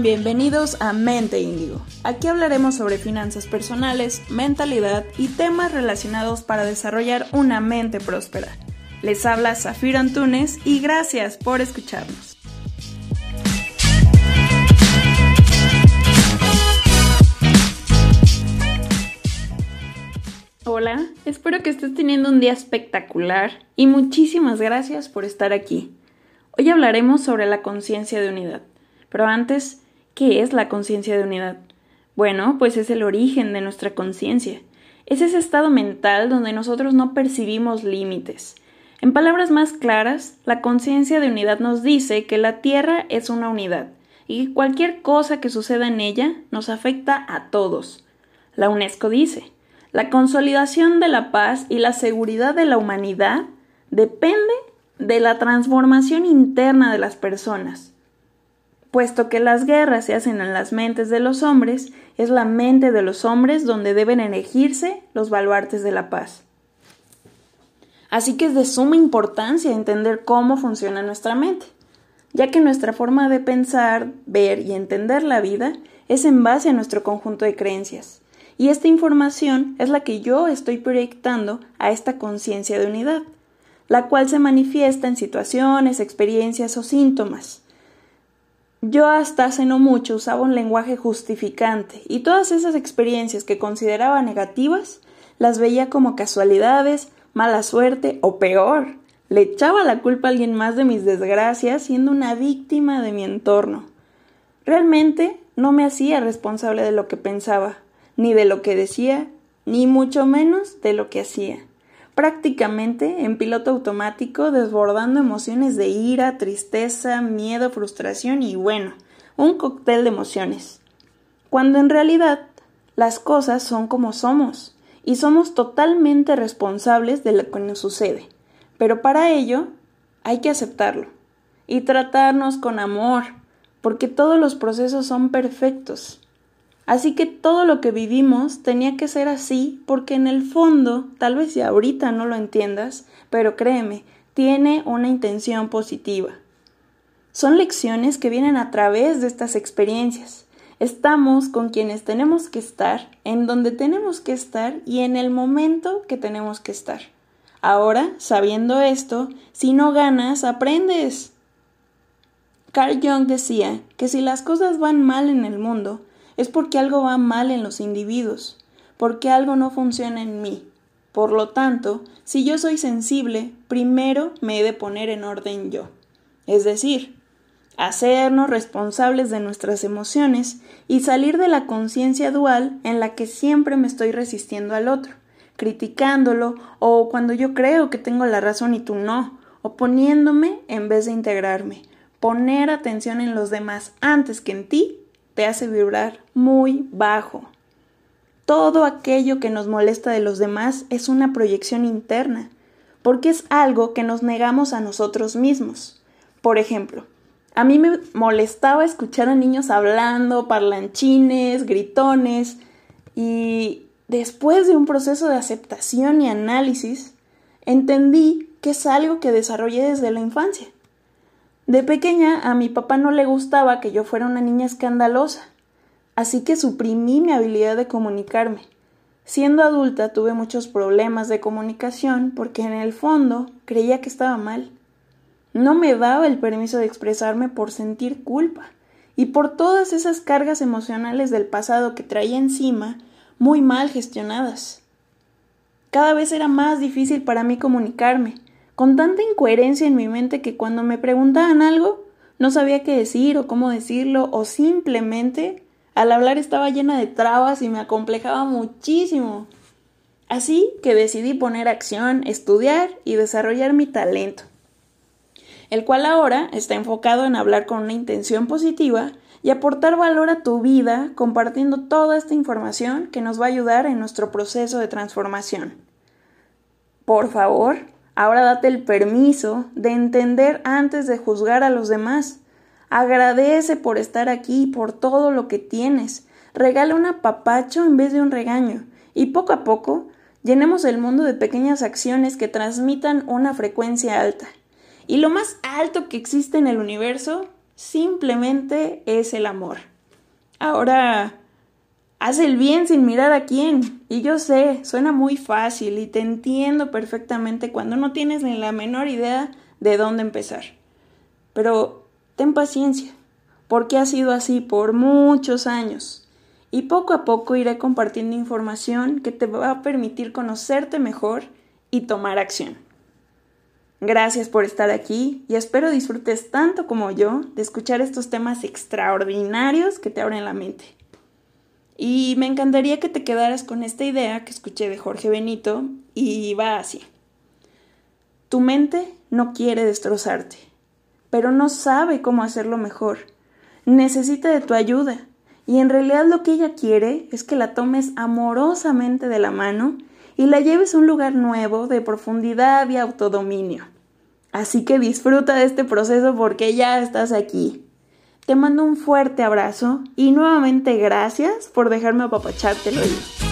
Bienvenidos a Mente Índigo. Aquí hablaremos sobre finanzas personales, mentalidad y temas relacionados para desarrollar una mente próspera. Les habla Zafiro Antunes y gracias por escucharnos. Hola, espero que estés teniendo un día espectacular y muchísimas gracias por estar aquí. Hoy hablaremos sobre la conciencia de unidad. Pero antes, ¿qué es la conciencia de unidad? Bueno, pues es el origen de nuestra conciencia. Es ese estado mental donde nosotros no percibimos límites. En palabras más claras, la conciencia de unidad nos dice que la Tierra es una unidad y que cualquier cosa que suceda en ella nos afecta a todos. La UNESCO dice, la consolidación de la paz y la seguridad de la humanidad depende de la transformación interna de las personas. Puesto que las guerras se hacen en las mentes de los hombres, es la mente de los hombres donde deben elegirse los baluartes de la paz. Así que es de suma importancia entender cómo funciona nuestra mente, ya que nuestra forma de pensar, ver y entender la vida es en base a nuestro conjunto de creencias. Y esta información es la que yo estoy proyectando a esta conciencia de unidad, la cual se manifiesta en situaciones, experiencias o síntomas. Yo hasta hace no mucho usaba un lenguaje justificante y todas esas experiencias que consideraba negativas las veía como casualidades, mala suerte o peor. Le echaba la culpa a alguien más de mis desgracias siendo una víctima de mi entorno. Realmente no me hacía responsable de lo que pensaba, ni de lo que decía, ni mucho menos de lo que hacía prácticamente en piloto automático, desbordando emociones de ira, tristeza, miedo, frustración y bueno, un cóctel de emociones. Cuando en realidad las cosas son como somos y somos totalmente responsables de lo que nos sucede. Pero para ello hay que aceptarlo y tratarnos con amor, porque todos los procesos son perfectos Así que todo lo que vivimos tenía que ser así porque en el fondo, tal vez si ahorita no lo entiendas, pero créeme, tiene una intención positiva. Son lecciones que vienen a través de estas experiencias. Estamos con quienes tenemos que estar, en donde tenemos que estar y en el momento que tenemos que estar. Ahora, sabiendo esto, si no ganas, aprendes. Carl Jung decía que si las cosas van mal en el mundo, es porque algo va mal en los individuos, porque algo no funciona en mí. Por lo tanto, si yo soy sensible, primero me he de poner en orden yo. Es decir, hacernos responsables de nuestras emociones y salir de la conciencia dual en la que siempre me estoy resistiendo al otro, criticándolo o cuando yo creo que tengo la razón y tú no, oponiéndome en vez de integrarme, poner atención en los demás antes que en ti te hace vibrar muy bajo. Todo aquello que nos molesta de los demás es una proyección interna, porque es algo que nos negamos a nosotros mismos. Por ejemplo, a mí me molestaba escuchar a niños hablando, parlanchines, gritones, y después de un proceso de aceptación y análisis, entendí que es algo que desarrollé desde la infancia. De pequeña a mi papá no le gustaba que yo fuera una niña escandalosa, así que suprimí mi habilidad de comunicarme. Siendo adulta tuve muchos problemas de comunicación porque en el fondo creía que estaba mal. No me daba el permiso de expresarme por sentir culpa y por todas esas cargas emocionales del pasado que traía encima muy mal gestionadas. Cada vez era más difícil para mí comunicarme, con tanta incoherencia en mi mente que cuando me preguntaban algo no sabía qué decir o cómo decirlo o simplemente al hablar estaba llena de trabas y me acomplejaba muchísimo. Así que decidí poner acción, estudiar y desarrollar mi talento, el cual ahora está enfocado en hablar con una intención positiva y aportar valor a tu vida compartiendo toda esta información que nos va a ayudar en nuestro proceso de transformación. Por favor, Ahora date el permiso de entender antes de juzgar a los demás. Agradece por estar aquí, por todo lo que tienes. Regala un apapacho en vez de un regaño. Y poco a poco, llenemos el mundo de pequeñas acciones que transmitan una frecuencia alta. Y lo más alto que existe en el universo simplemente es el amor. Ahora, haz el bien sin mirar a quién. Y yo sé, suena muy fácil y te entiendo perfectamente cuando no tienes ni la menor idea de dónde empezar. Pero ten paciencia, porque ha sido así por muchos años. Y poco a poco iré compartiendo información que te va a permitir conocerte mejor y tomar acción. Gracias por estar aquí y espero disfrutes tanto como yo de escuchar estos temas extraordinarios que te abren la mente. Y me encantaría que te quedaras con esta idea que escuché de Jorge Benito y va así. Tu mente no quiere destrozarte, pero no sabe cómo hacerlo mejor. Necesita de tu ayuda y en realidad lo que ella quiere es que la tomes amorosamente de la mano y la lleves a un lugar nuevo de profundidad y autodominio. Así que disfruta de este proceso porque ya estás aquí. Te mando un fuerte abrazo y nuevamente gracias por dejarme apapacharte el.